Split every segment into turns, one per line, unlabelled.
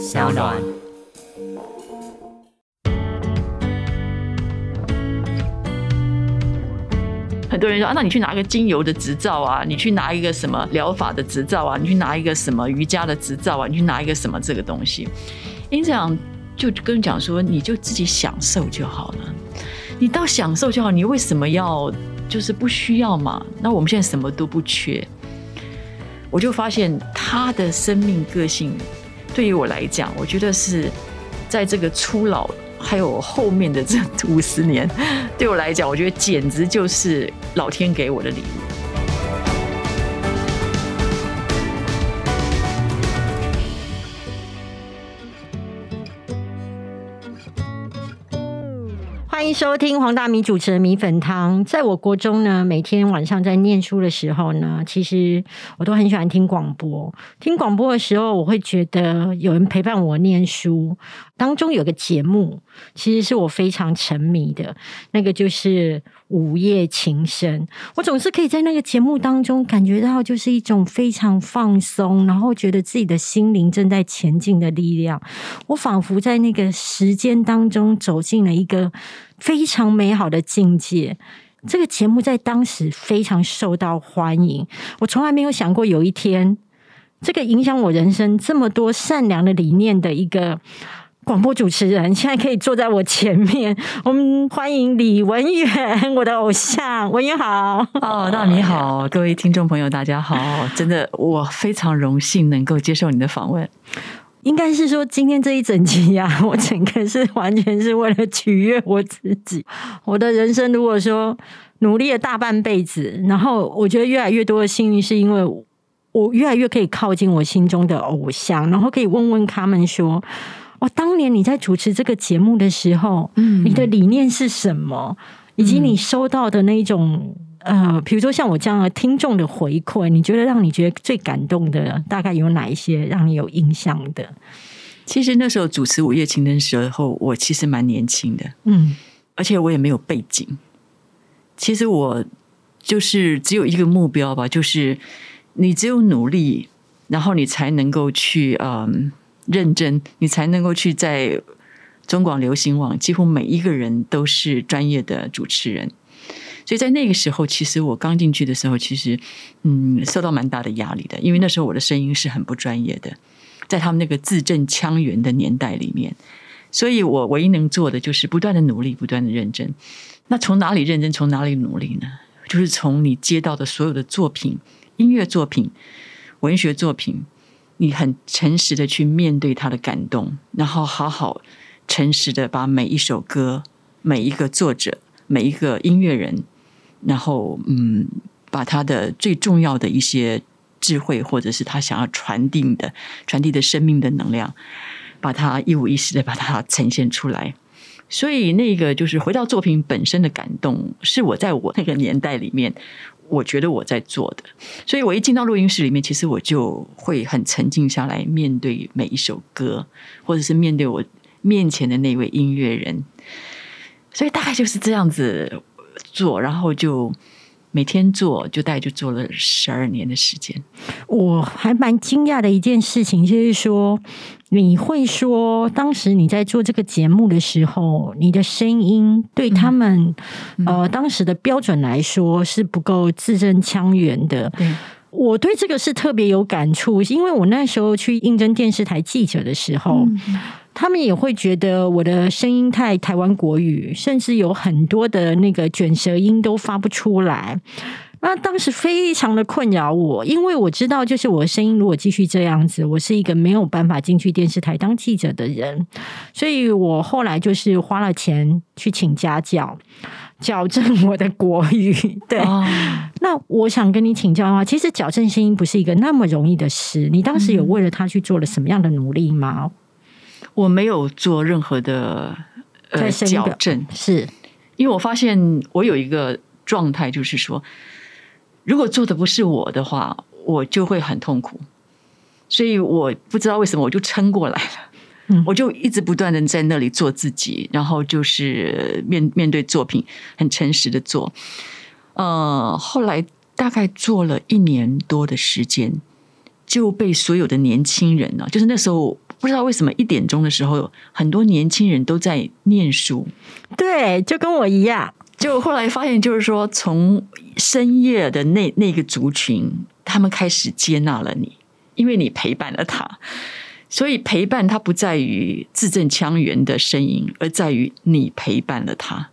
小暖。
很多人说啊，那你去拿个精油的执照啊，你去拿一个什么疗法的执照啊，你去拿一个什么瑜伽的执照啊，你去拿一个什么这个东西。因这样就跟你讲说，你就自己享受就好了，你到享受就好，你为什么要就是不需要嘛？那我们现在什么都不缺，我就发现他的生命个性对于我来讲，我觉得是在这个初老。还有后面的这五十年，对我来讲，我觉得简直就是老天给我的礼物。
收听黄大米主持的米粉汤。在我国中呢，每天晚上在念书的时候呢，其实我都很喜欢听广播。听广播的时候，我会觉得有人陪伴我念书。当中有个节目，其实是我非常沉迷的，那个就是《午夜情深》。我总是可以在那个节目当中感觉到，就是一种非常放松，然后觉得自己的心灵正在前进的力量。我仿佛在那个时间当中走进了一个非常美好的境界。这个节目在当时非常受到欢迎。我从来没有想过有一天，这个影响我人生这么多善良的理念的一个。广播主持人现在可以坐在我前面，我们欢迎李文远，我的偶像，文远好
哦，那你好，各位听众朋友，大家好，真的我非常荣幸能够接受你的访问。
应该是说今天这一整集呀，我整个是完全是为了取悦我自己。我的人生如果说努力了大半辈子，然后我觉得越来越多的幸运，是因为我越来越可以靠近我心中的偶像，然后可以问问他们说。哦，当年你在主持这个节目的时候，嗯，你的理念是什么？以及你收到的那种呃，比如说像我这样的听众的回馈，你觉得让你觉得最感动的，大概有哪一些让你有印象的？
其实那时候主持《午夜情灯》时候，我其实蛮年轻的，嗯，而且我也没有背景。其实我就是只有一个目标吧，就是你只有努力，然后你才能够去嗯。认真，你才能够去在中广流行网，几乎每一个人都是专业的主持人。所以在那个时候，其实我刚进去的时候，其实嗯，受到蛮大的压力的，因为那时候我的声音是很不专业的，在他们那个字正腔圆的年代里面，所以我唯一能做的就是不断的努力，不断的认真。那从哪里认真，从哪里努力呢？就是从你接到的所有的作品，音乐作品、文学作品。你很诚实的去面对他的感动，然后好好诚实的把每一首歌、每一个作者、每一个音乐人，然后嗯，把他的最重要的一些智慧，或者是他想要传递的、传递的生命的能量，把它一五一十的把它呈现出来。所以那个就是回到作品本身的感动，是我在我那个年代里面。我觉得我在做的，所以我一进到录音室里面，其实我就会很沉静下来，面对每一首歌，或者是面对我面前的那位音乐人。所以大概就是这样子做，然后就每天做，就大概就做了十二年的时间。
我还蛮惊讶的一件事情，就是说。你会说，当时你在做这个节目的时候，你的声音对他们呃当时的标准来说是不够字正腔圆的。我对这个是特别有感触，因为我那时候去应征电视台记者的时候，他们也会觉得我的声音太台湾国语，甚至有很多的那个卷舌音都发不出来。那当时非常的困扰我，因为我知道，就是我的声音如果继续这样子，我是一个没有办法进去电视台当记者的人，所以我后来就是花了钱去请家教，矫正我的国语。对，那我想跟你请教的话，其实矫正声音不是一个那么容易的事，你当时有为了他去做了什么样的努力吗？
我没有做任何的呃矫正，
是
因为我发现我有一个状态，就是说。如果做的不是我的话，我就会很痛苦，所以我不知道为什么我就撑过来了。嗯，我就一直不断的在那里做自己，然后就是面面对作品很诚实的做。呃，后来大概做了一年多的时间，就被所有的年轻人呢，就是那时候不知道为什么一点钟的时候，很多年轻人都在念书。
对，就跟我一样。
就后来发现，就是说，从深夜的那那个族群，他们开始接纳了你，因为你陪伴了他。所以陪伴他不在于字正腔圆的声音，而在于你陪伴了他。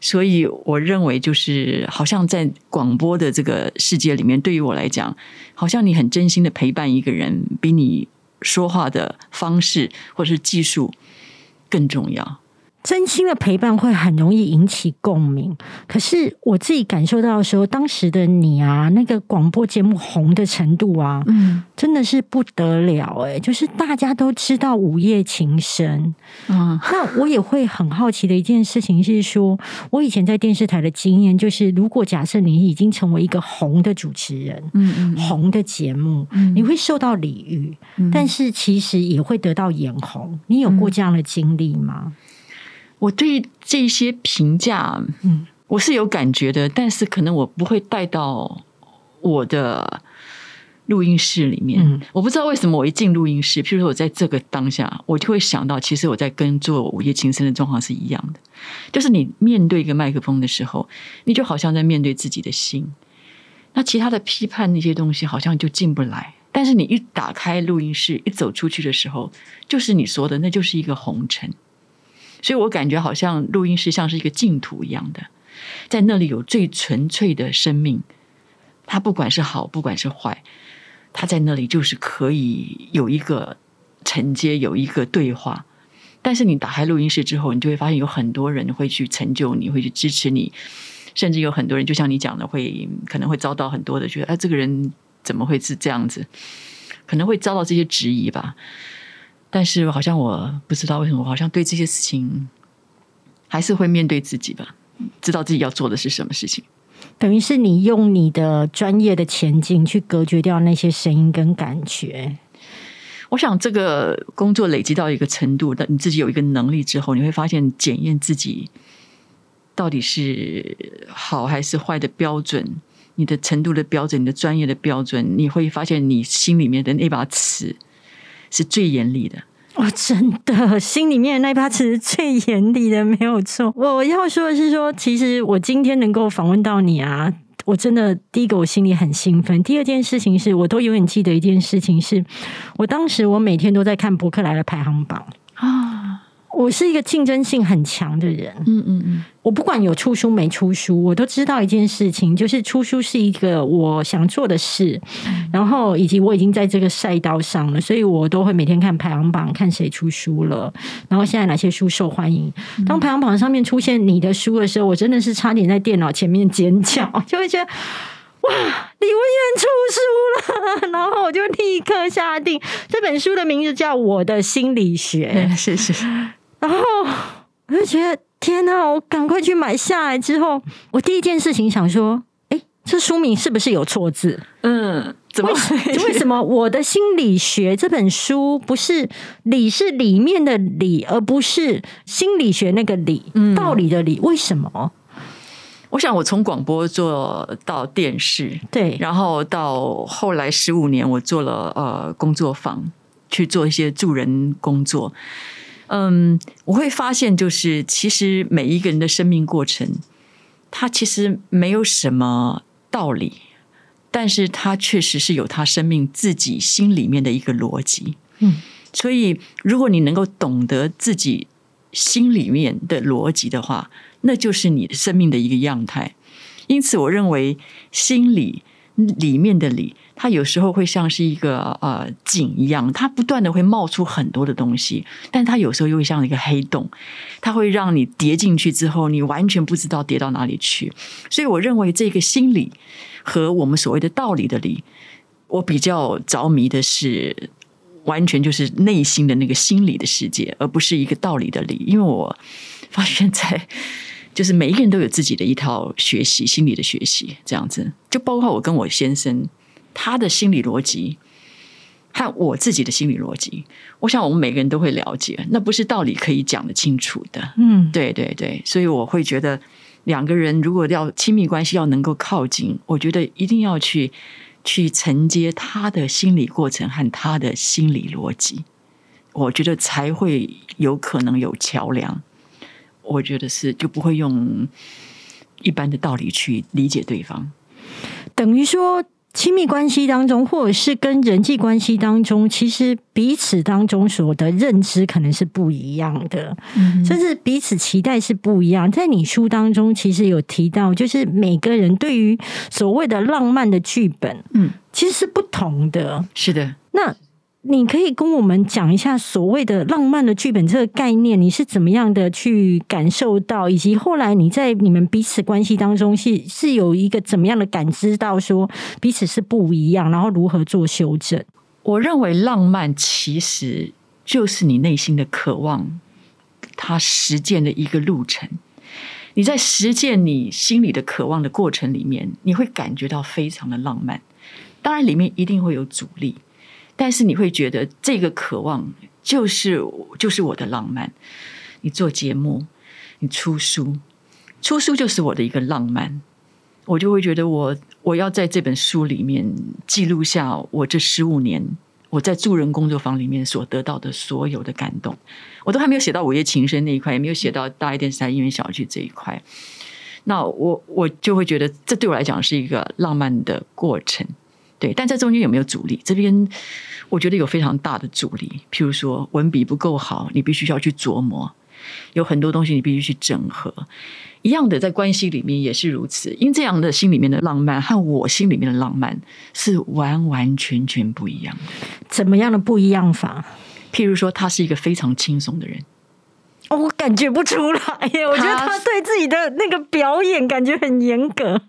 所以我认为，就是好像在广播的这个世界里面，对于我来讲，好像你很真心的陪伴一个人，比你说话的方式或是技术更重要。
真心的陪伴会很容易引起共鸣，可是我自己感受到的时候，当时的你啊，那个广播节目红的程度啊，嗯，真的是不得了哎，就是大家都知道午夜情深，嗯，那我也会很好奇的一件事情是说，我以前在电视台的经验就是，如果假设你已经成为一个红的主持人，嗯嗯，红的节目，你会受到礼遇，但是其实也会得到眼红，你有过这样的经历吗？
我对这些评价，嗯，我是有感觉的，但是可能我不会带到我的录音室里面。我不知道为什么，我一进录音室，譬如说我在这个当下，我就会想到，其实我在跟做午夜情深的状况是一样的。就是你面对一个麦克风的时候，你就好像在面对自己的心。那其他的批判那些东西，好像就进不来。但是你一打开录音室，一走出去的时候，就是你说的，那就是一个红尘。所以我感觉好像录音室像是一个净土一样的，在那里有最纯粹的生命，它不管是好，不管是坏，它在那里就是可以有一个承接，有一个对话。但是你打开录音室之后，你就会发现有很多人会去成就你，会去支持你，甚至有很多人就像你讲的，会可能会遭到很多的觉得，哎，这个人怎么会是这样子？可能会遭到这些质疑吧。但是好像我不知道为什么，我好像对这些事情还是会面对自己吧，知道自己要做的是什么事情。
等于是你用你的专业的前进去隔绝掉那些声音跟感觉。
我想这个工作累积到一个程度，的你自己有一个能力之后，你会发现检验自己到底是好还是坏的标准，你的程度的标准，你的专业的标准，你会发现你心里面的那把尺。是最严厉的
哦，真的，心里面那一把尺是最严厉的，没有错。我要说的是，说其实我今天能够访问到你啊，我真的第一个我心里很兴奋。第二件事情是，我都永远记得一件事情，是我当时我每天都在看博客来的排行榜。我是一个竞争性很强的人，嗯嗯嗯，我不管有出书没出书，我都知道一件事情，就是出书是一个我想做的事，然后以及我已经在这个赛道上了，所以我都会每天看排行榜，看谁出书了，然后现在哪些书受欢迎。当排行榜上面出现你的书的时候，我真的是差点在电脑前面尖叫，就会觉得哇，李文渊出书了，然后我就立刻下定这本书的名字叫《我的心理学》，
谢谢。
然后我就觉得天哪！我赶快去买下来之后，我第一件事情想说：哎，这书名是不是有错字？嗯，
怎么？
为什么我的心理学这本书不是“理”是里面的“理”，而不是心理学那个“理”？道理的“理”？为什么？
我想，我从广播做到电视，
对，
然后到后来十五年，我做了呃工作坊，去做一些助人工作。嗯，我会发现，就是其实每一个人的生命过程，他其实没有什么道理，但是他确实是有他生命自己心里面的一个逻辑。嗯，所以如果你能够懂得自己心里面的逻辑的话，那就是你的生命的一个样态。因此，我认为心里里面的理。它有时候会像是一个呃井一样，它不断的会冒出很多的东西，但它有时候又会像一个黑洞，它会让你跌进去之后，你完全不知道跌到哪里去。所以我认为这个心理和我们所谓的道理的理，我比较着迷的是完全就是内心的那个心理的世界，而不是一个道理的理。因为我发现，在就是每一个人都有自己的一套学习心理的学习，这样子，就包括我跟我先生。他的心理逻辑和我自己的心理逻辑，我想我们每个人都会了解，那不是道理可以讲得清楚的。嗯，对对对，所以我会觉得两个人如果要亲密关系要能够靠近，我觉得一定要去去承接他的心理过程和他的心理逻辑，我觉得才会有可能有桥梁。我觉得是就不会用一般的道理去理解对方，
等于说。亲密关系当中，或者是跟人际关系当中，其实彼此当中所的认知可能是不一样的，甚至彼此期待是不一样。在你书当中，其实有提到，就是每个人对于所谓的浪漫的剧本，嗯，其实是不同的。
是的，
那。你可以跟我们讲一下所谓的浪漫的剧本这个概念，你是怎么样的去感受到，以及后来你在你们彼此关系当中是是有一个怎么样的感知到说彼此是不一样，然后如何做修正？
我认为浪漫其实就是你内心的渴望，它实践的一个路程。你在实践你心里的渴望的过程里面，你会感觉到非常的浪漫。当然，里面一定会有阻力。但是你会觉得这个渴望就是就是我的浪漫。你做节目，你出书，出书就是我的一个浪漫。我就会觉得我我要在这本书里面记录下我这十五年我在助人工作坊里面所得到的所有的感动。我都还没有写到午夜情深那一块，也没有写到大爱电视台音乐小剧这一块。那我我就会觉得这对我来讲是一个浪漫的过程。对，但在中间有没有阻力？这边我觉得有非常大的阻力。譬如说文笔不够好，你必须要去琢磨，有很多东西你必须去整合。一样的，在关系里面也是如此。因这样的心里面的浪漫和我心里面的浪漫是完完全全不一样的。
怎么样的不一样法？
譬如说，他是一个非常轻松的人，
哦，我感觉不出来耶。我觉得他对自己的那个表演感觉很严格。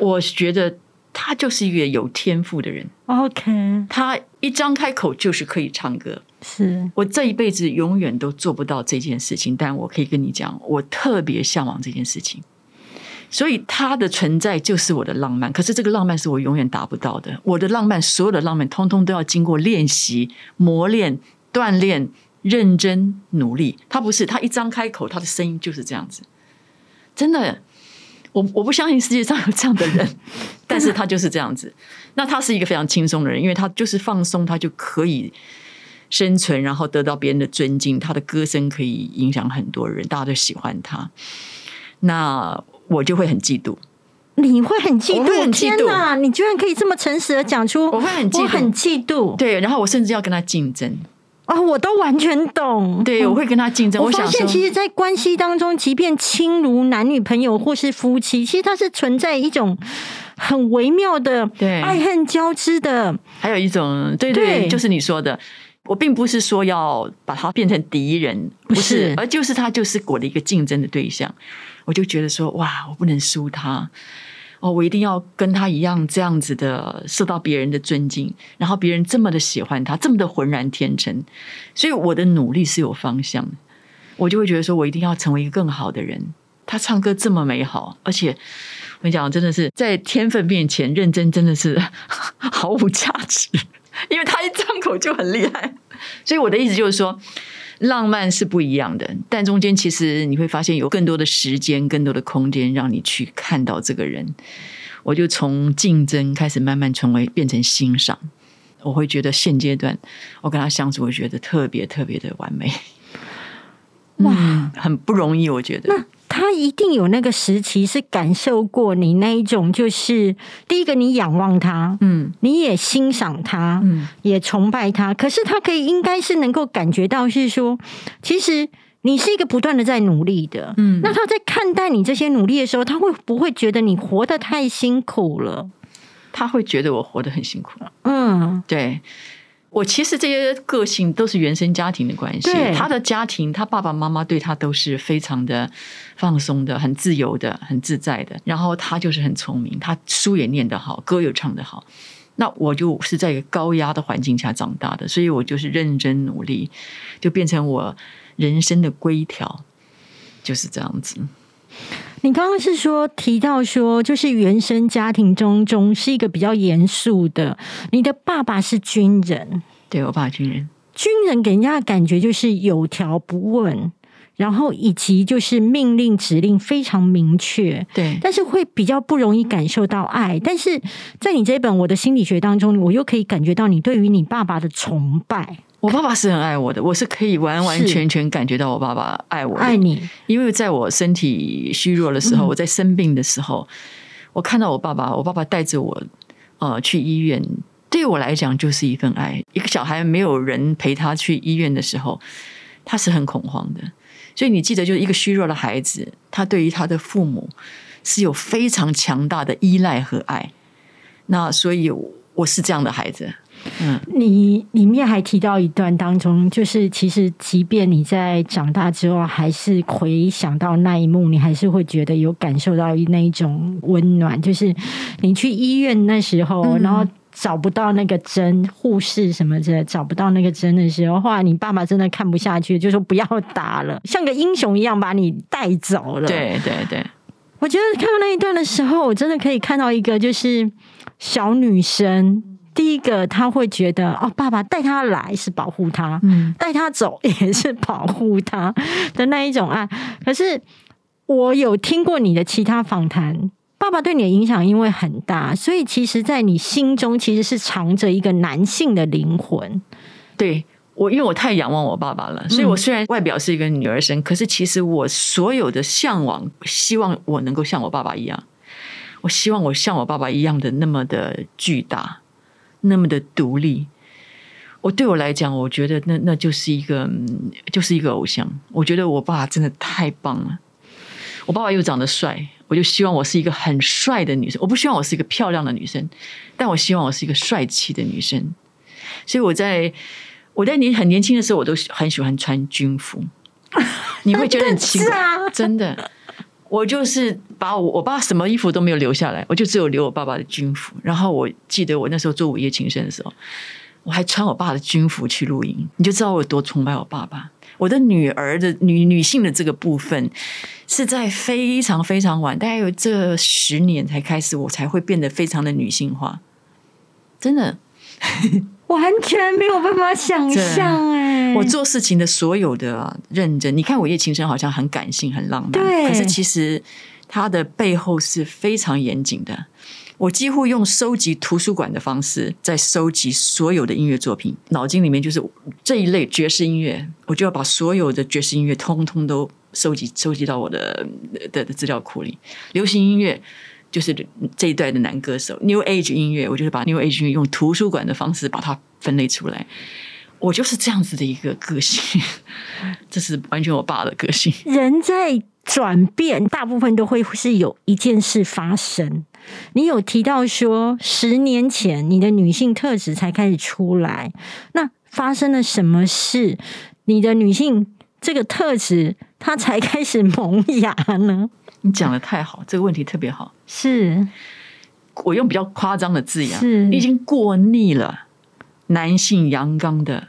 我觉得。他就是一个有天赋的人。
OK，
他一张开口就是可以唱歌。
是
我这一辈子永远都做不到这件事情，但我可以跟你讲，我特别向往这件事情。所以他的存在就是我的浪漫。可是这个浪漫是我永远达不到的。我的浪漫，所有的浪漫，通通都要经过练习、磨练、锻炼、认真努力。他不是，他一张开口，他的声音就是这样子，真的。我我不相信世界上有这样的人，但是他就是这样子。那他是一个非常轻松的人，因为他就是放松，他就可以生存，然后得到别人的尊敬。他的歌声可以影响很多人，大家都喜欢他。那我就会很嫉妒，
你会很嫉妒？天哪！你居然可以这么诚实的讲出，
我会很
我很嫉妒。
对，然后我甚至要跟他竞争。
啊，我都完全懂。
对，我会跟他竞争。
我发现，其实，在关系当中，即便亲如男女朋友或是夫妻，其实它是存在一种很微妙的
对
爱恨交织的。
还有一种，对对，就是你说的，我并不是说要把他变成敌人，不是，而就是他就是我的一个竞争的对象。我就觉得说，哇，我不能输他。哦，我一定要跟他一样这样子的受到别人的尊敬，然后别人这么的喜欢他，这么的浑然天成，所以我的努力是有方向。我就会觉得说，我一定要成为一个更好的人。他唱歌这么美好，而且我跟你讲，真的是在天分面前认真，真的是 毫无价值，因为他一张口就很厉害。所以我的意思就是说。浪漫是不一样的，但中间其实你会发现有更多的时间、更多的空间，让你去看到这个人。我就从竞争开始，慢慢成为变成欣赏。我会觉得现阶段我跟他相处，我觉得特别特别的完美。哇，很不容易，我觉得。
他一定有那个时期是感受过你那一种，就是第一个你仰望他，嗯，你也欣赏他，嗯，也崇拜他。可是他可以应该是能够感觉到，是说其实你是一个不断的在努力的，嗯。那他在看待你这些努力的时候，他会不会觉得你活得太辛苦了？
他会觉得我活得很辛苦了，嗯，对。我其实这些个性都是原生家庭的关系。他的家庭，他爸爸妈妈对他都是非常的放松的、很自由的、很自在的。然后他就是很聪明，他书也念得好，歌又唱得好。那我就是在一个高压的环境下长大的，所以我就是认真努力，就变成我人生的规条，就是这样子。
你刚刚是说提到说，就是原生家庭中中是一个比较严肃的。你的爸爸是军人，
对我爸军人，
军人给人家的感觉就是有条不紊，然后以及就是命令指令非常明确，
对，
但是会比较不容易感受到爱。但是在你这本《我的心理学》当中，我又可以感觉到你对于你爸爸的崇拜。
我爸爸是很爱我的，我是可以完完全全感觉到我爸爸爱我，
爱你。
因为在我身体虚弱的时候，我在生病的时候，我看到我爸爸，我爸爸带着我，呃，去医院，对我来讲就是一份爱。一个小孩没有人陪他去医院的时候，他是很恐慌的。所以你记得，就是一个虚弱的孩子，他对于他的父母是有非常强大的依赖和爱。那所以我是这样的孩子。
嗯，你里面还提到一段当中，就是其实即便你在长大之后，还是回想到那一幕，你还是会觉得有感受到那一种温暖。就是你去医院那时候，然后找不到那个针，护士什么的找不到那个针的时候，后来你爸爸真的看不下去，就说不要打了，像个英雄一样把你带走了。
对对对，
我觉得看到那一段的时候，我真的可以看到一个就是小女生。第一个，他会觉得哦，爸爸带他来是保护他，嗯，带他走也是保护他 的那一种爱。可是我有听过你的其他访谈，爸爸对你的影响因为很大，所以其实，在你心中其实是藏着一个男性的灵魂。
对我，因为我太仰望我爸爸了，所以我虽然外表是一个女儿身，可是其实我所有的向往，希望我能够像我爸爸一样，我希望我像我爸爸一样的那么的巨大。那么的独立，我对我来讲，我觉得那那就是一个，就是一个偶像。我觉得我爸真的太棒了。我爸爸又长得帅，我就希望我是一个很帅的女生。我不希望我是一个漂亮的女生，但我希望我是一个帅气的女生。所以我在我在年很年轻的时候，我都很喜欢穿军服。你会觉得很奇怪，真的。我就是把我我爸什么衣服都没有留下来，我就只有留我爸爸的军服。然后我记得我那时候做午夜情深的时候，我还穿我爸的军服去露营。你就知道我有多崇拜我爸爸。我的女儿的女女性的这个部分，是在非常非常晚，大概有这十年才开始，我才会变得非常的女性化。真的。
完全没有办法想象哎！
我做事情的所有的认真，你看《我夜情深》好像很感性、很浪漫，
对。
可是其实它的背后是非常严谨的。我几乎用收集图书馆的方式在收集所有的音乐作品，脑筋里面就是这一类爵士音乐，我就要把所有的爵士音乐通通都收集收集到我的的资料库里。流行音乐。就是这一代的男歌手，New Age 音乐，我就是把 New Age 音乐用图书馆的方式把它分类出来。我就是这样子的一个个性，这是完全我爸的个性。
人在转变，大部分都会是有一件事发生。你有提到说，十年前你的女性特质才开始出来，那发生了什么事？你的女性这个特质，它才开始萌芽呢？
你讲的太好，这个问题特别好。
是
我用比较夸张的字眼，你已经过腻了男性阳刚的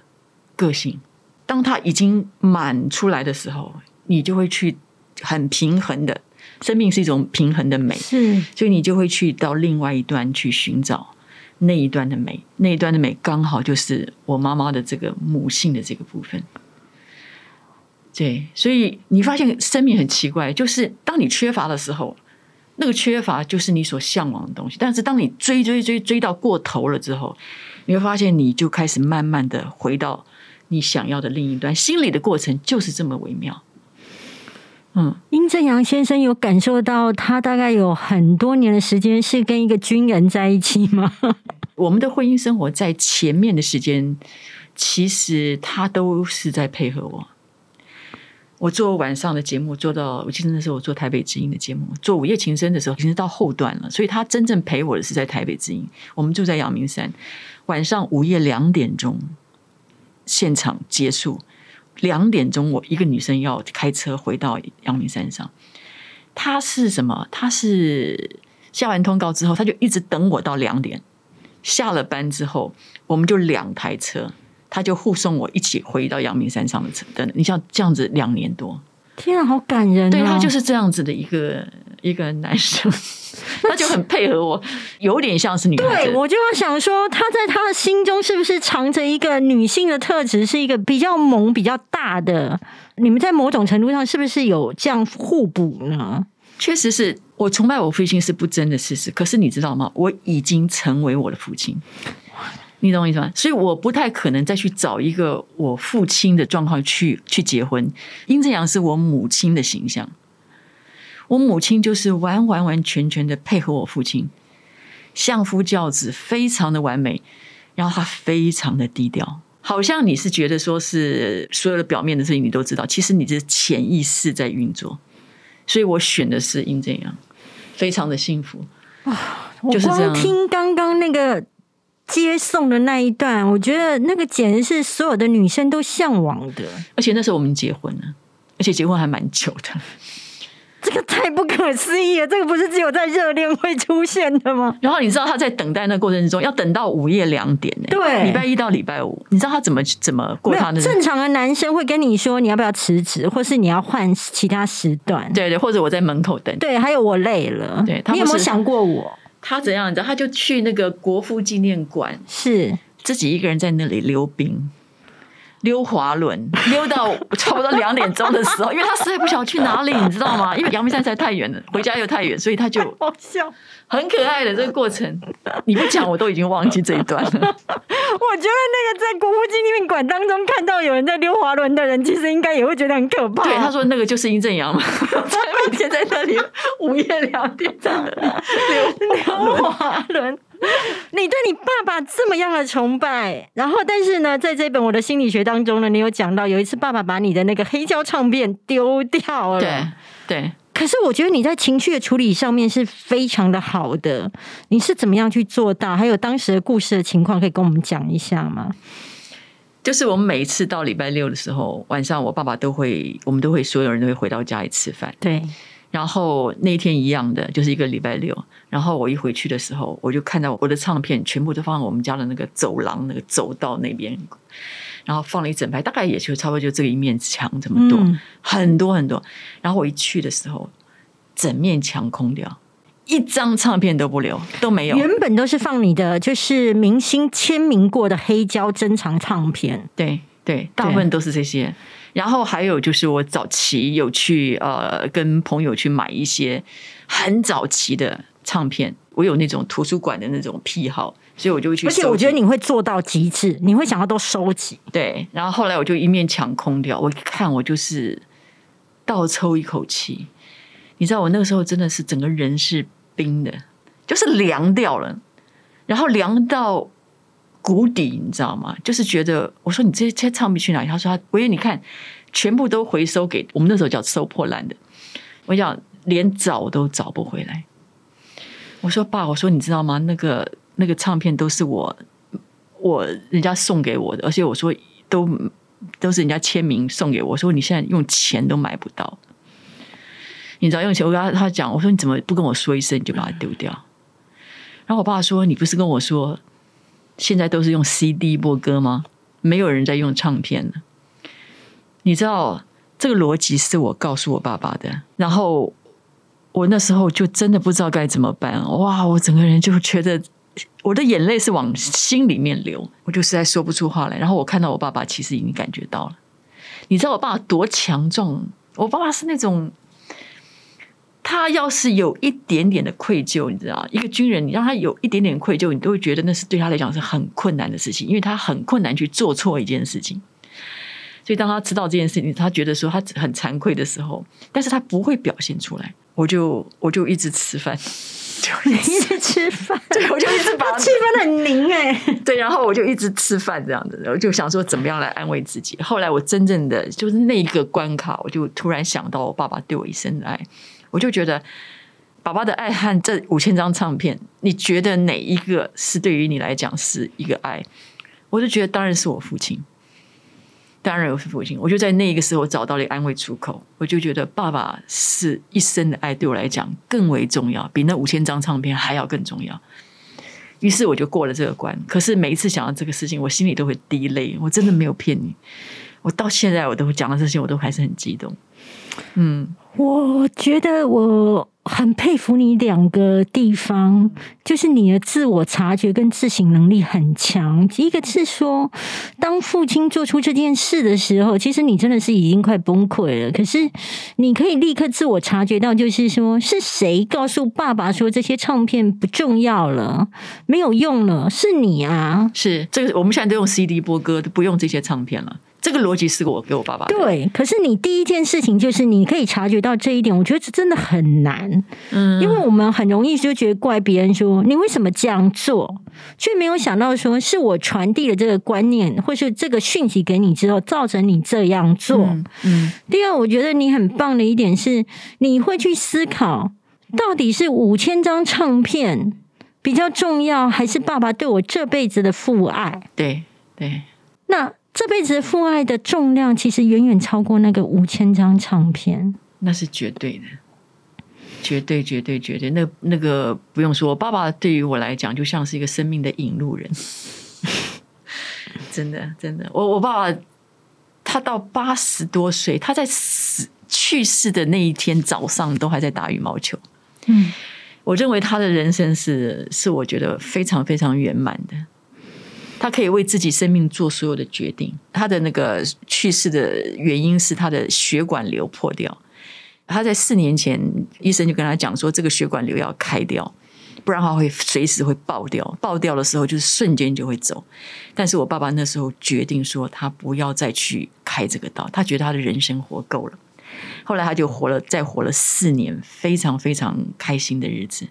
个性。当他已经满出来的时候，你就会去很平衡的。生命是一种平衡的美，
是，
所以你就会去到另外一端去寻找那一端的美。那一端的美刚好就是我妈妈的这个母性的这个部分。对，所以你发现生命很奇怪，就是当你缺乏的时候，那个缺乏就是你所向往的东西。但是当你追追追追到过头了之后，你会发现你就开始慢慢的回到你想要的另一端。心理的过程就是这么微妙。
嗯，殷正阳先生有感受到他大概有很多年的时间是跟一个军人在一起吗？
我们的婚姻生活在前面的时间，其实他都是在配合我。我做晚上的节目，做到我记得那时候我做台北之音的节目，做午夜情深的时候，已经到后段了。所以他真正陪我的是在台北之音，我们住在阳明山，晚上午夜两点钟现场结束，两点钟我一个女生要开车回到阳明山上。他是什么？他是下完通告之后，他就一直等我到两点，下了班之后，我们就两台车。他就护送我一起回到阳明山上的城，等你像这样子两年多，
天啊，好感人！
对他就是这样子的一个一个男生，他就很配合我，有点像是女孩
子。对我就要想说，他在他的心中是不是藏着一个女性的特质，是一个比较萌、比较大的？你们在某种程度上是不是有这样互补呢？
确实是我崇拜我父亲是不争的事实，可是你知道吗？我已经成为我的父亲。你懂我意思吗？所以我不太可能再去找一个我父亲的状况去去结婚。殷正阳是我母亲的形象，我母亲就是完完完全全的配合我父亲，相夫教子，非常的完美。然后他非常的低调，好像你是觉得说是所有的表面的事情你都知道，其实你的潜意识在运作。所以我选的是殷正阳，非常的幸福
啊！我光听刚刚那个。接送的那一段，我觉得那个简直是所有的女生都向往的。
而且那时候我们结婚了，而且结婚还蛮久的。
这个太不可思议了！这个不是只有在热恋会出现的吗？
然后你知道他在等待那过程之中，要等到午夜两点呢？
对，
礼拜一到礼拜五，你知道他怎么怎么过他的？
正常的男生会跟你说你要不要辞职，或是你要换其他时段。
对对，或者我在门口等。
对，还有我累了。
对，
你有没有想过我？
他怎样？你知道，他就去那个国父纪念馆，
是
自己一个人在那里溜冰、溜滑轮，溜到差不多两点钟的时候，因为他实在不晓得去哪里，你知道吗？因为阳明山实在太远了，回家又太远，所以他就
好笑。
很可爱的这个过程，你不讲我都已经忘记这一段了。我觉得那
个在国父纪念馆当中看到有人在溜滑轮的人，其实应该也会觉得很可怕。
对，他说那个就是殷正阳嘛，在每天在那里午夜两点在溜溜滑轮。
你对你爸爸这么样的崇拜，然后但是呢，在这本我的心理学当中呢，你有讲到有一次爸爸把你的那个黑胶唱片丢掉了。
对对。
可是我觉得你在情绪的处理上面是非常的好的，你是怎么样去做到？还有当时的故事的情况，可以跟我们讲一下吗？
就是我们每一次到礼拜六的时候，晚上我爸爸都会，我们都会所有人都会回到家里吃饭。
对，
然后那一天一样的，就是一个礼拜六。然后我一回去的时候，我就看到我的唱片全部都放在我们家的那个走廊那个走道那边。然后放了一整排，大概也就差不多就这一面墙这么多，很多很多。然后我一去的时候，整面墙空掉，一张唱片都不留，都没有。
原本都是放你的，就是明星签名过的黑胶珍藏唱片。
对对，大部分都是这些。然后还有就是我早期有去呃跟朋友去买一些很早期的唱片，我有那种图书馆的那种癖好。所以我就去，
而且我觉得你会做到极致，你会想要都收集。
对，然后后来我就一面墙空掉，我一看我就是倒抽一口气。你知道我那个时候真的是整个人是冰的，就是凉掉了，然后凉到谷底，你知道吗？就是觉得我说你这些唱片去哪里？他说他，我说你看，全部都回收给我们那时候叫收破烂的。我讲连找都找不回来。我说爸，我说你知道吗？那个。那个唱片都是我我人家送给我的，而且我说都都是人家签名送给我。说你现在用钱都买不到，你知道用钱？我跟他他讲，我说你怎么不跟我说一声，你就把它丢掉？然后我爸说，你不是跟我说现在都是用 CD 播歌吗？没有人在用唱片了。你知道这个逻辑是我告诉我爸爸的，然后我那时候就真的不知道该怎么办。哇，我整个人就觉得。我的眼泪是往心里面流，我就实在说不出话来。然后我看到我爸爸，其实已经感觉到了。你知道我爸爸多强壮？我爸爸是那种，他要是有一点点的愧疚，你知道，一个军人，你让他有一点点愧疚，你都会觉得那是对他来讲是很困难的事情，因为他很困难去做错一件事情。所以当他知道这件事情，他觉得说他很惭愧的时候，但是他不会表现出来。我就我就一直吃饭。
就一直吃饭，
对，我就一直 把
气氛很凝哎，
对，然后我就一直吃饭这样子，我就想说怎么样来安慰自己。后来我真正的就是那一个关卡，我就突然想到我爸爸对我一生的爱，我就觉得爸爸的爱和这五千张唱片，你觉得哪一个是对于你来讲是一个爱？我就觉得当然是我父亲。当然我是父亲，我就在那个时候找到了安慰出口。我就觉得爸爸是一生的爱，对我来讲更为重要，比那五千张唱片还要更重要。于是我就过了这个关。可是每一次想到这个事情，我心里都会滴泪。我真的没有骗你，我到现在我都讲到这些，我都还是很激动。
嗯，我觉得我很佩服你两个地方，就是你的自我察觉跟自省能力很强。一个是说，当父亲做出这件事的时候，其实你真的是已经快崩溃了。可是你可以立刻自我察觉到，就是说是谁告诉爸爸说这些唱片不重要了，没有用了，是你啊！
是这个，我们现在都用 CD 播歌，都不用这些唱片了。这个逻辑是我给我爸爸。
对，可是你第一件事情就是你可以察觉到这一点，我觉得这真的很难。嗯，因为我们很容易就觉得怪别人说你为什么这样做，却没有想到说是我传递了这个观念或是这个讯息给你之后，造成你这样做。嗯，第二，我觉得你很棒的一点是，你会去思考到底是五千张唱片比较重要，还是爸爸对我这辈子的父爱？
对对，
那。这辈子父爱的重量其实远远超过那个五千张唱片，
那是绝对的，绝对绝对绝对。那那个不用说，爸爸对于我来讲就像是一个生命的引路人，真的真的。我我爸爸他到八十多岁，他在死去世的那一天早上都还在打羽毛球。嗯，我认为他的人生是是我觉得非常非常圆满的。他可以为自己生命做所有的决定。他的那个去世的原因是他的血管瘤破掉。他在四年前，医生就跟他讲说，这个血管瘤要开掉，不然的话会随时会爆掉。爆掉的时候就是瞬间就会走。但是我爸爸那时候决定说，他不要再去开这个刀。他觉得他的人生活够了。后来他就活了，再活了四年，非常非常开心的日子。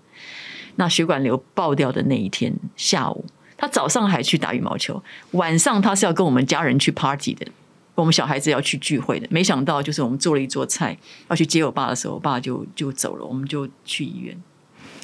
那血管瘤爆掉的那一天下午。他早上还去打羽毛球，晚上他是要跟我们家人去 party 的，我们小孩子要去聚会的。没想到就是我们做了一桌菜要去接我爸的时候，我爸就就走了，我们就去医院。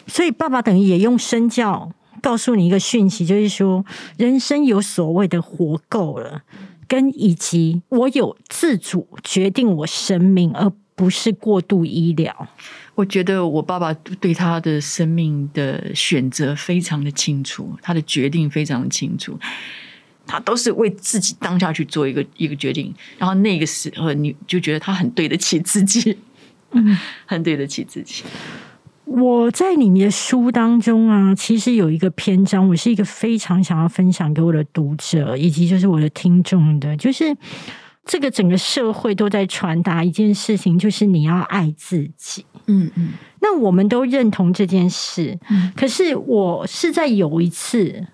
所以爸爸等于也用身教告诉你一个讯息，就是说人生有所谓的活够了，跟以及我有自主决定我生命，而不是过度医疗。
我觉得我爸爸对他的生命的选择非常的清楚，他的决定非常的清楚，他都是为自己当下去做一个一个决定，然后那个时候你就觉得他很对得起自己，嗯，很对得起自己。
我在你们的书当中啊，其实有一个篇章，我是一个非常想要分享给我的读者以及就是我的听众的，就是这个整个社会都在传达一件事情，就是你要爱自己。嗯嗯，那我们都认同这件事。嗯，可是我是在有一次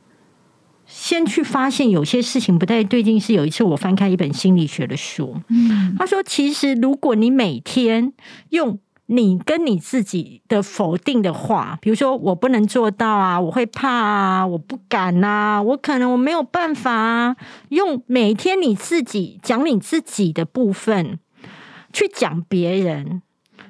先去发现有些事情不太对劲。是有一次我翻开一本心理学的书，嗯，他说，其实如果你每天用你跟你自己的否定的话，比如说我不能做到啊，我会怕啊，我不敢啊，我可能我没有办法啊，用每天你自己讲你自己的部分去讲别人。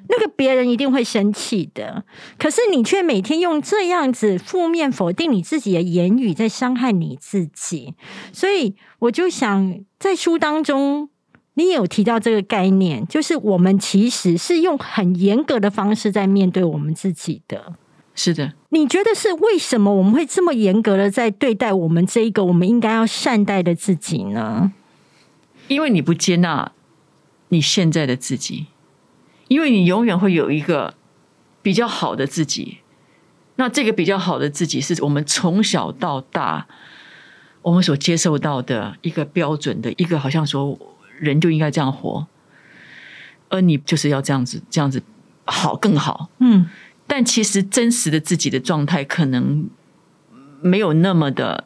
那个别人一定会生气的，可是你却每天用这样子负面否定你自己的言语，在伤害你自己。所以我就想，在书当中，你也有提到这个概念，就是我们其实是用很严格的方式在面对我们自己的。
是的，
你觉得是为什么我们会这么严格的在对待我们这一个我们应该要善待的自己呢？
因为你不接纳你现在的自己。因为你永远会有一个比较好的自己，那这个比较好的自己是我们从小到大我们所接受到的一个标准的一个，好像说人就应该这样活，而你就是要这样子，这样子好更好。嗯，但其实真实的自己的状态可能没有那么的。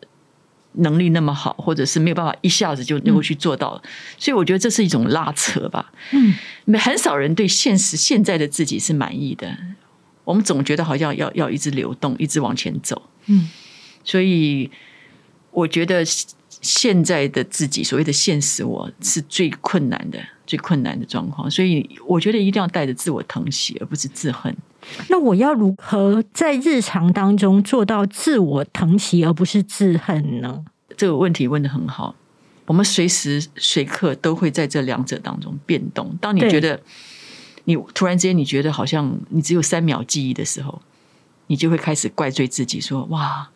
能力那么好，或者是没有办法一下子就能够去做到，所以我觉得这是一种拉扯吧。嗯，很少人对现实现在的自己是满意的。我们总觉得好像要要一直流动，一直往前走。嗯，所以我觉得现在的自己，所谓的现实我是最困难的、最困难的状况。所以我觉得一定要带着自我疼惜，而不是自恨。
那我要如何在日常当中做到自我疼惜而不是自恨呢？
这个问题问的很好。我们随时随刻都会在这两者当中变动。当你觉得你突然之间你觉得好像你只有三秒记忆的时候，你就会开始怪罪自己，说：“哇，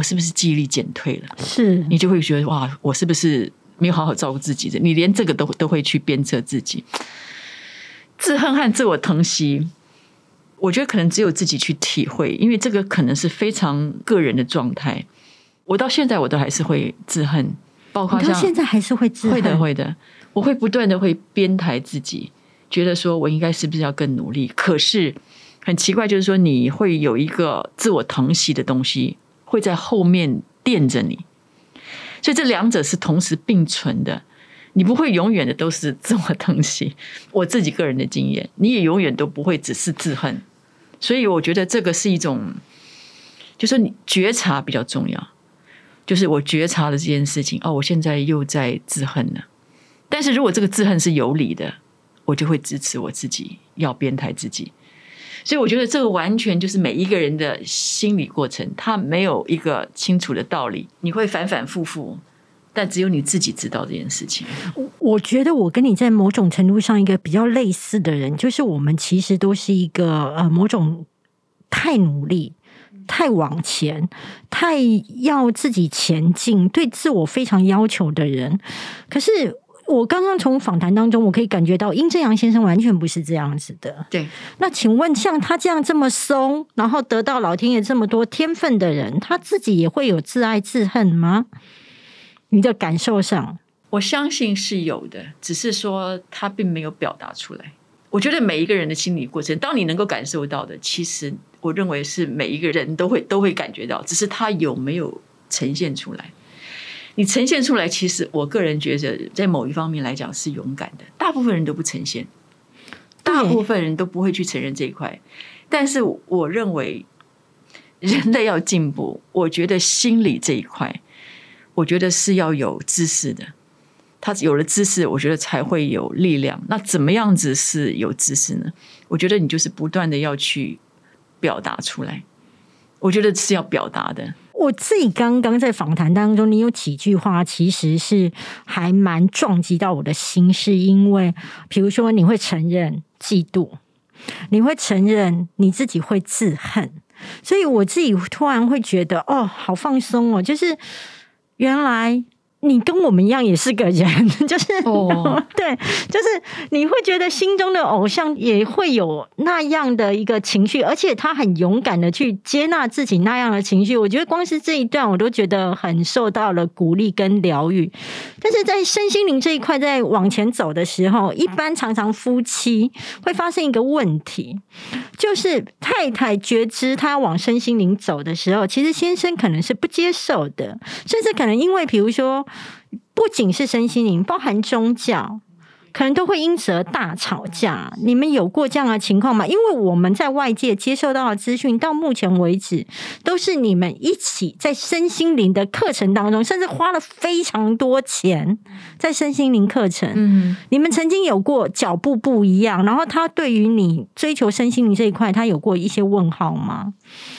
我是不是记忆力减退了？”
是
你就会觉得：“哇，我是不是没有好好照顾自己的？”你连这个都都会去鞭策自己。自恨和自我疼惜。我觉得可能只有自己去体会，因为这个可能是非常个人的状态。我到现在我都还是会自恨，包括到
现在还是会自恨，
会的会的，我会不断的会编排自己，觉得说我应该是不是要更努力？可是很奇怪，就是说你会有一个自我疼惜的东西会在后面垫着你，所以这两者是同时并存的。你不会永远的都是自我东西，我自己个人的经验，你也永远都不会只是自恨。所以我觉得这个是一种，就是你觉察比较重要。就是我觉察了这件事情，哦，我现在又在自恨了。但是如果这个自恨是有理的，我就会支持我自己要变态自己。所以我觉得这个完全就是每一个人的心理过程，他没有一个清楚的道理，你会反反复复。但只有你自己知道这件事情。
我觉得我跟你在某种程度上一个比较类似的人，就是我们其实都是一个呃某种太努力、太往前、太要自己前进、对自我非常要求的人。可是我刚刚从访谈当中，我可以感觉到殷正阳先生完全不是这样子的。
对，
那请问像他这样这么松，然后得到老天爷这么多天分的人，他自己也会有自爱自恨吗？你的感受上，
我相信是有的，只是说他并没有表达出来。我觉得每一个人的心理过程，当你能够感受到的，其实我认为是每一个人都会都会感觉到，只是他有没有呈现出来。你呈现出来，其实我个人觉得，在某一方面来讲是勇敢的。大部分人都不呈现，大部分人都不会去承认这一块。但是我认为，人类要进步，我觉得心理这一块。我觉得是要有知识的，他有了知识，我觉得才会有力量。那怎么样子是有知识呢？我觉得你就是不断的要去表达出来。我觉得是要表达的。
我自己刚刚在访谈当中，你有几句话其实是还蛮撞击到我的心，是因为比如说你会承认嫉妒，你会承认你自己会自恨，所以我自己突然会觉得哦，好放松哦，就是。原来。你跟我们一样也是个人，就是 对，就是你会觉得心中的偶像也会有那样的一个情绪，而且他很勇敢的去接纳自己那样的情绪。我觉得光是这一段，我都觉得很受到了鼓励跟疗愈。但是在身心灵这一块，在往前走的时候，一般常常夫妻会发生一个问题，就是太太觉知他往身心灵走的时候，其实先生可能是不接受的，甚至可能因为比如说。不仅是身心灵，包含宗教。可能都会因此而大吵架。你们有过这样的情况吗？因为我们在外界接受到的资讯，到目前为止都是你们一起在身心灵的课程当中，甚至花了非常多钱在身心灵课程。嗯，你们曾经有过脚步不一样，然后他对于你追求身心灵这一块，他有过一些问号吗？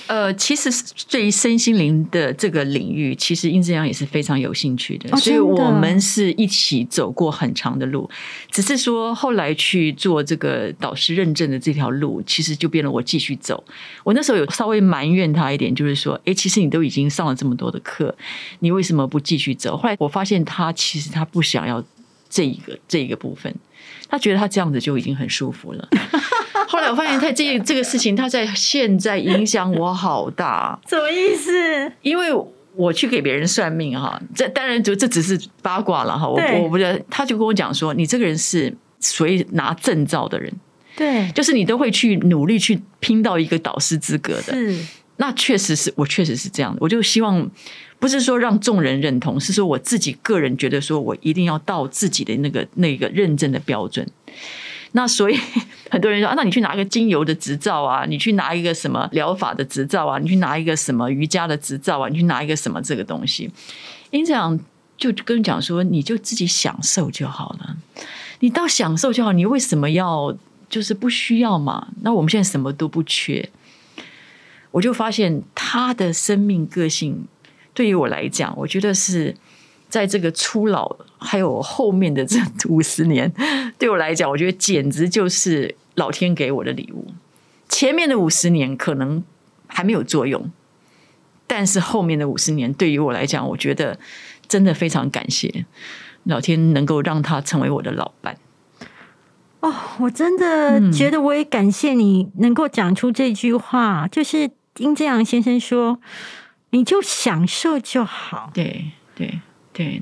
呃，其实对于身心灵的这个领域，其实殷志阳也是非常有兴趣的，所以我们是一起走过很长的路。只是说，后来去做这个导师认证的这条路，其实就变了。我继续走，我那时候有稍微埋怨他一点，就是说，哎，其实你都已经上了这么多的课，你为什么不继续走？后来我发现他其实他不想要这一个这一个部分，他觉得他这样子就已经很舒服了。后来我发现他这这个事情，他在现在影响我好大。
什么意思？
因为。我去给别人算命哈，这当然就这只是八卦了哈。我我不觉得，他就跟我讲说，你这个人是属于拿证照的人，
对，
就是你都会去努力去拼到一个导师资格的。
是，
那确实是我确实是这样的。我就希望不是说让众人认同，是说我自己个人觉得说我一定要到自己的那个那个认证的标准。那所以 很多人说啊，那你去拿个精油的执照啊，你去拿一个什么疗法的执照啊，你去拿一个什么瑜伽的执照啊，你去拿一个什么这个东西？因这样就跟你讲说，你就自己享受就好了，你到享受就好，你为什么要就是不需要嘛？那我们现在什么都不缺，我就发现他的生命个性对于我来讲，我觉得是。在这个初老还有后面的这五十年，对我来讲，我觉得简直就是老天给我的礼物。前面的五十年可能还没有作用，但是后面的五十年对于我来讲，我觉得真的非常感谢老天能够让他成为我的老伴。
哦，我真的觉得我也感谢你能够讲出这句话，就是殷正阳先生说：“你就享受就好。”
对对对，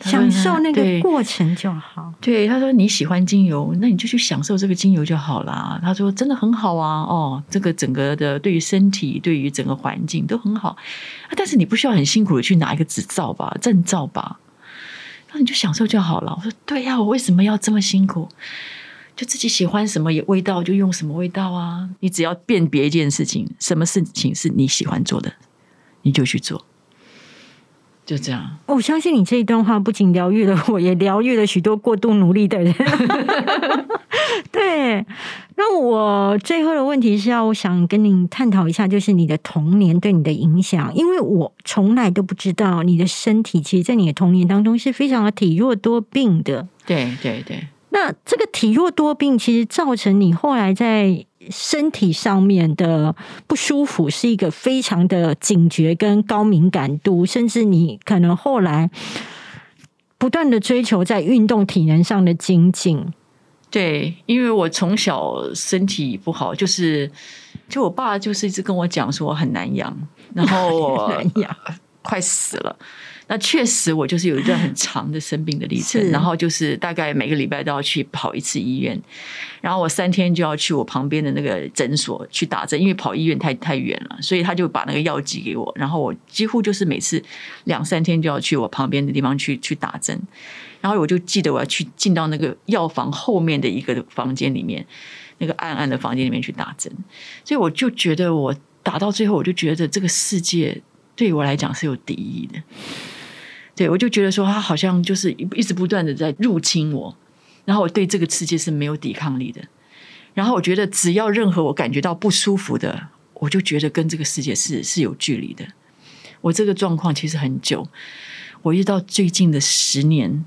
享受那个过程就好。
对，他说你喜欢精油，那你就去享受这个精油就好啦。他说真的很好啊，哦，这个整个的对于身体、对于整个环境都很好。但是你不需要很辛苦的去拿一个执照吧、证照吧，那你就享受就好了。我说对呀，我为什么要这么辛苦？就自己喜欢什么味道就用什么味道啊！你只要辨别一件事情，什么事情是你喜欢做的，你就去做，就这样。
我相信你这一段话不仅疗愈了我，也疗愈了许多过度努力的人。对，那我最后的问题是要我想跟你探讨一下，就是你的童年对你的影响，因为我从来都不知道你的身体，其实，在你的童年当中是非常的体弱多病的。
对对对。
那这个体弱多病，其实造成你后来在身体上面的不舒服，是一个非常的警觉跟高敏感度，甚至你可能后来不断的追求在运动体能上的精进。
对，因为我从小身体不好，就是就我爸就是一直跟我讲说很难养，然后我 快死了。那确实，我就是有一段很长的生病的历程，然后就是大概每个礼拜都要去跑一次医院，然后我三天就要去我旁边的那个诊所去打针，因为跑医院太太远了，所以他就把那个药寄给我，然后我几乎就是每次两三天就要去我旁边的地方去去打针，然后我就记得我要去进到那个药房后面的一个房间里面，那个暗暗的房间里面去打针，所以我就觉得我打到最后，我就觉得这个世界对我来讲是有敌意的。对，我就觉得说他好像就是一直不断的在入侵我，然后我对这个世界是没有抵抗力的。然后我觉得只要任何我感觉到不舒服的，我就觉得跟这个世界是是有距离的。我这个状况其实很久，我一直到最近的十年，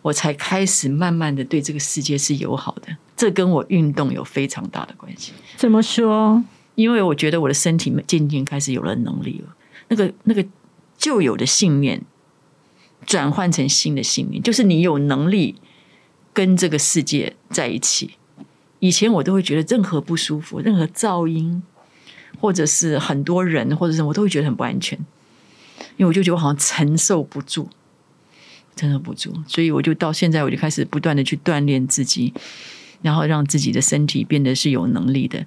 我才开始慢慢的对这个世界是友好的。这跟我运动有非常大的关系。
怎么说？
因为我觉得我的身体渐渐开始有了能力了，那个那个旧有的信念。转换成新的信念，就是你有能力跟这个世界在一起。以前我都会觉得任何不舒服、任何噪音，或者是很多人，或者是我都会觉得很不安全，因为我就觉得我好像承受不住，承受不住。所以我就到现在，我就开始不断的去锻炼自己，然后让自己的身体变得是有能力的。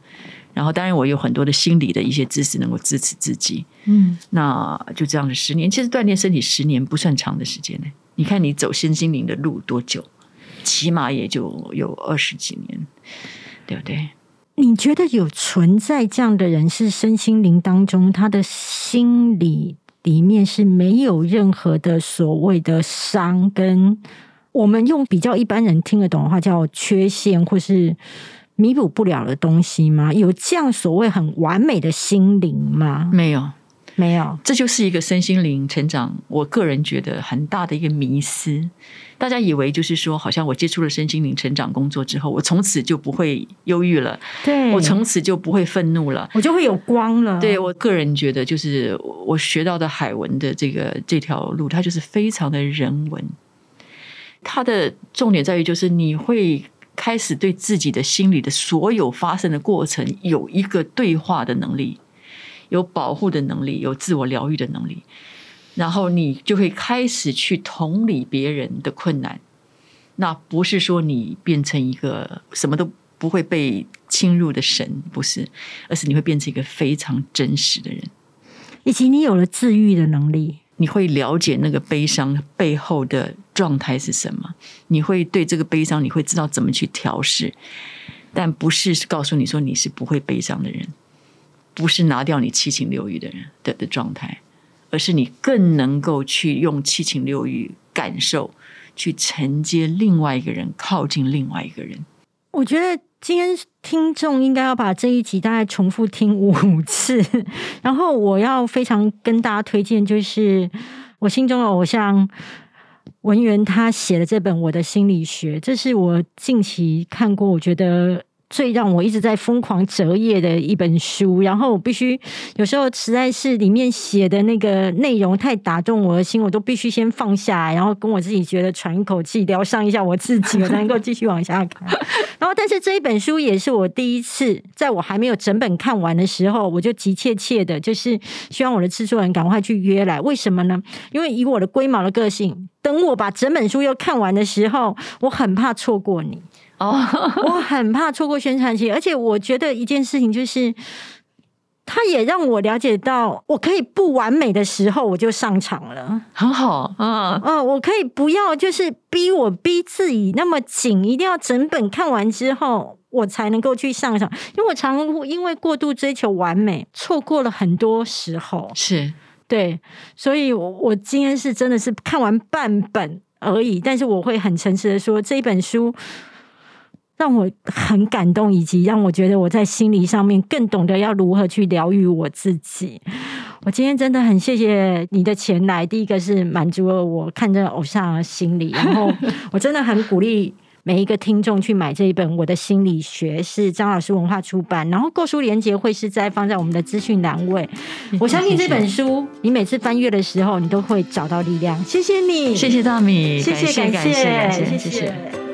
然后，当然我有很多的心理的一些知识能够支持自己。嗯，那就这样的十年，其实锻炼身体十年不算长的时间呢。你看，你走身心灵的路多久？起码也就有二十几年，对不对？
你觉得有存在这样的人，是身心灵当中他的心理里面是没有任何的所谓的伤，跟我们用比较一般人听得懂的话叫缺陷，或是？弥补不了的东西吗？有这样所谓很完美的心灵吗？
没有，
没有。
这就是一个身心灵成长，我个人觉得很大的一个迷思。大家以为就是说，好像我接触了身心灵成长工作之后，我从此就不会忧郁了，
对
我从此就不会愤怒了，
我就会有光了。
对我个人觉得，就是我学到的海文的这个这条路，它就是非常的人文。它的重点在于，就是你会。开始对自己的心里的所有发生的过程有一个对话的能力，有保护的能力，有自我疗愈的能力，然后你就会开始去同理别人的困难。那不是说你变成一个什么都不会被侵入的神，不是，而是你会变成一个非常真实的人，
以及你有了治愈的能力。
你会了解那个悲伤背后的状态是什么？你会对这个悲伤，你会知道怎么去调试，但不是告诉你说你是不会悲伤的人，不是拿掉你七情六欲的人的的状态，而是你更能够去用七情六欲感受，去承接另外一个人，靠近另外一个人。
我觉得。今天听众应该要把这一集大概重复听五次，然后我要非常跟大家推荐，就是我心中的偶像文员他写的这本《我的心理学》，这是我近期看过我觉得最让我一直在疯狂折页的一本书，然后我必须有时候实在是里面写的那个内容太打动我的心，我都必须先放下来，然后跟我自己觉得喘一口气，疗伤一下我自己，我才能够继续往下看。然后，但是这一本书也是我第一次，在我还没有整本看完的时候，我就急切切的，就是希望我的制作人赶快去约来。为什么呢？因为以我的龟毛的个性，等我把整本书又看完的时候，我很怕错过你。哦，我很怕错过宣传期，而且我觉得一件事情就是，他也让我了解到，我可以不完美的时候我就上场了，
很好啊，
嗯，我可以不要就是逼我逼自己那么紧，一定要整本看完之后我才能够去上场，因为我常因为过度追求完美，错过了很多时候，
是。
对，所以我我今天是真的是看完半本而已，但是我会很诚实的说这一本书。让我很感动，以及让我觉得我在心理上面更懂得要如何去疗愈我自己。我今天真的很谢谢你的前来，第一个是满足了我看着偶像的心理，然后 我真的很鼓励每一个听众去买这一本《我的心理学》，是张老师文化出版，然后购书链接会是在放在我们的资讯栏位。我相信这本书，你每次翻阅的时候，你都会找到力量。谢谢你，
谢谢大米，
谢谢，
感谢，感谢，谢谢。